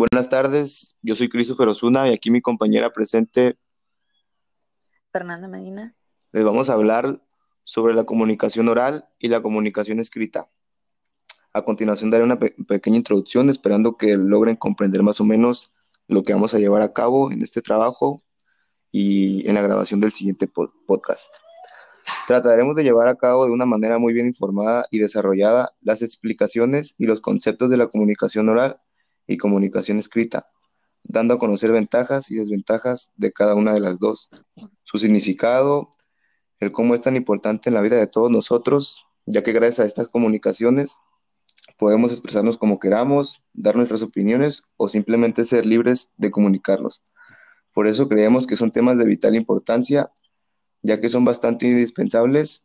Buenas tardes, yo soy Christopher Osuna y aquí mi compañera presente Fernanda Medina. les vamos a hablar sobre la comunicación oral y la comunicación escrita. A continuación daré una pe- pequeña introducción esperando que logren comprender más o menos lo que vamos a llevar a cabo en este trabajo y en la grabación del siguiente po- podcast. Trataremos de llevar a cabo de una manera muy bien informada y desarrollada las explicaciones y los conceptos de la comunicación oral y comunicación escrita, dando a conocer ventajas y desventajas de cada una de las dos, su significado, el cómo es tan importante en la vida de todos nosotros, ya que gracias a estas comunicaciones podemos expresarnos como queramos, dar nuestras opiniones o simplemente ser libres de comunicarnos. Por eso creemos que son temas de vital importancia, ya que son bastante indispensables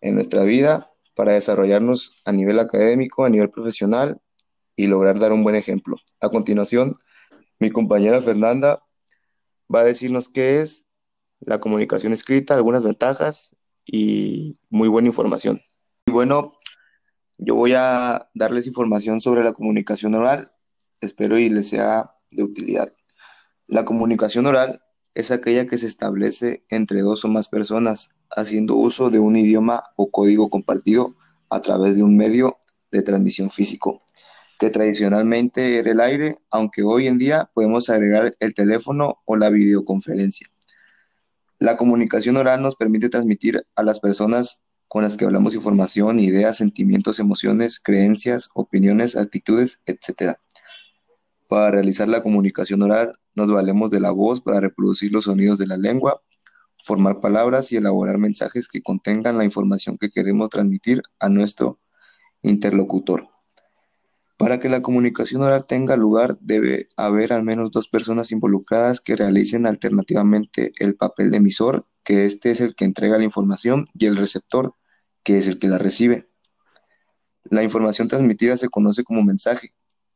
en nuestra vida para desarrollarnos a nivel académico, a nivel profesional y lograr dar un buen ejemplo. A continuación, mi compañera Fernanda va a decirnos qué es la comunicación escrita, algunas ventajas y muy buena información. Y bueno, yo voy a darles información sobre la comunicación oral, espero y les sea de utilidad. La comunicación oral es aquella que se establece entre dos o más personas haciendo uso de un idioma o código compartido a través de un medio de transmisión físico, que tradicionalmente era el aire, aunque hoy en día podemos agregar el teléfono o la videoconferencia. La comunicación oral nos permite transmitir a las personas con las que hablamos información, ideas, sentimientos, emociones, creencias, opiniones, actitudes, etc. Para realizar la comunicación oral nos valemos de la voz para reproducir los sonidos de la lengua, formar palabras y elaborar mensajes que contengan la información que queremos transmitir a nuestro interlocutor. Para que la comunicación oral tenga lugar, debe haber al menos dos personas involucradas que realicen alternativamente el papel de emisor, que este es el que entrega la información, y el receptor, que es el que la recibe. La información transmitida se conoce como mensaje.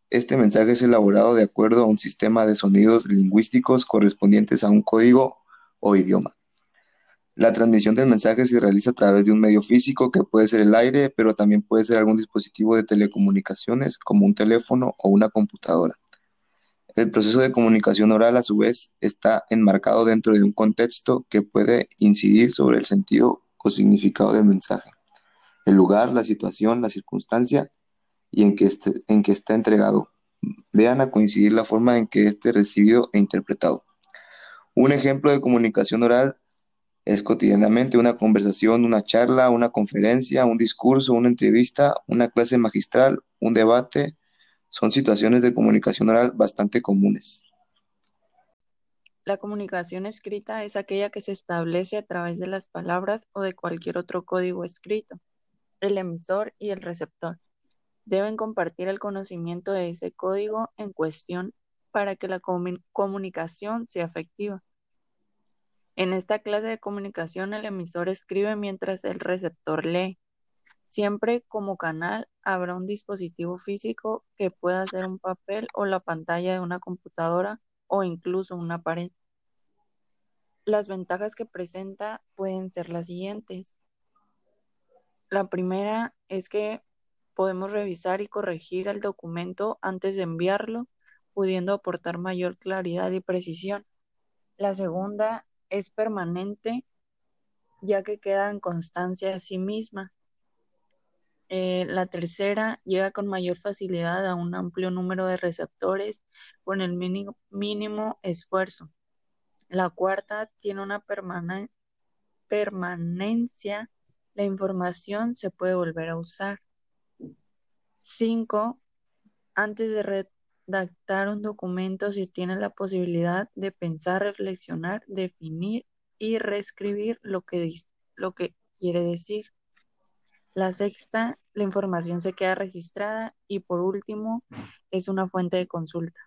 Este mensaje es elaborado de acuerdo a un sistema de sonidos lingüísticos correspondientes a un código o idioma. La transmisión del mensaje se realiza a través de un medio físico que puede ser el aire, pero también puede ser algún dispositivo de telecomunicaciones como un teléfono o una computadora. El proceso de comunicación oral, a su vez, está enmarcado dentro de un contexto que puede incidir sobre el sentido o significado del mensaje, el lugar, la situación, la circunstancia y en que, este, en que está entregado. Vean a coincidir la forma en que esté recibido e interpretado. Un ejemplo de comunicación oral es cotidianamente una conversación, una charla, una conferencia, un discurso, una entrevista, una clase magistral, un debate. Son situaciones de comunicación oral bastante comunes. La comunicación escrita es aquella que se establece a través de las palabras o de cualquier otro código escrito. El emisor y el receptor deben compartir el conocimiento de ese código en cuestión para que la comu- comunicación sea efectiva. En esta clase de comunicación el emisor escribe mientras el receptor lee. Siempre como canal habrá un dispositivo físico que pueda ser un papel o la pantalla de una computadora o incluso una pared. Las ventajas que presenta pueden ser las siguientes. La primera es que podemos revisar y corregir el documento antes de enviarlo, pudiendo aportar mayor claridad y precisión. La segunda es permanente, ya que queda en constancia a sí misma. Eh, la tercera llega con mayor facilidad a un amplio número de receptores con el mínimo, mínimo esfuerzo. La cuarta tiene una permane- permanencia, la información se puede volver a usar. Cinco, antes de redactar un documento, si tiene la posibilidad de pensar, reflexionar, definir y reescribir lo que, lo que quiere decir. La sexta, la información se queda registrada y por último, es una fuente de consulta.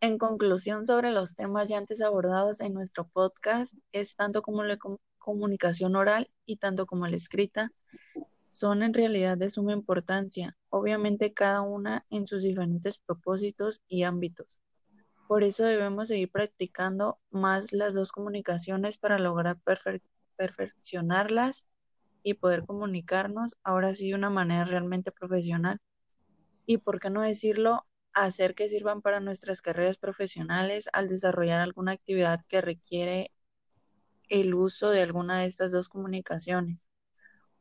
En conclusión sobre los temas ya antes abordados en nuestro podcast, es tanto como la com- comunicación oral y tanto como la escrita, son en realidad de suma importancia, obviamente cada una en sus diferentes propósitos y ámbitos. Por eso debemos seguir practicando más las dos comunicaciones para lograr perfe- perfeccionarlas y poder comunicarnos ahora sí de una manera realmente profesional. Y por qué no decirlo, hacer que sirvan para nuestras carreras profesionales al desarrollar alguna actividad que requiere el uso de alguna de estas dos comunicaciones.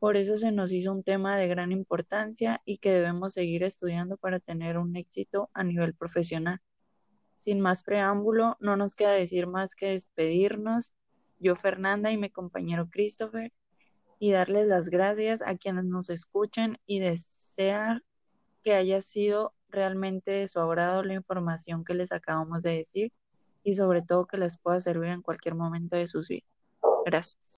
Por eso se nos hizo un tema de gran importancia y que debemos seguir estudiando para tener un éxito a nivel profesional. Sin más preámbulo, no nos queda decir más que despedirnos, yo Fernanda y mi compañero Christopher, y darles las gracias a quienes nos escuchen y desear que haya sido realmente de su agrado la información que les acabamos de decir y sobre todo que les pueda servir en cualquier momento de sus vidas. Gracias.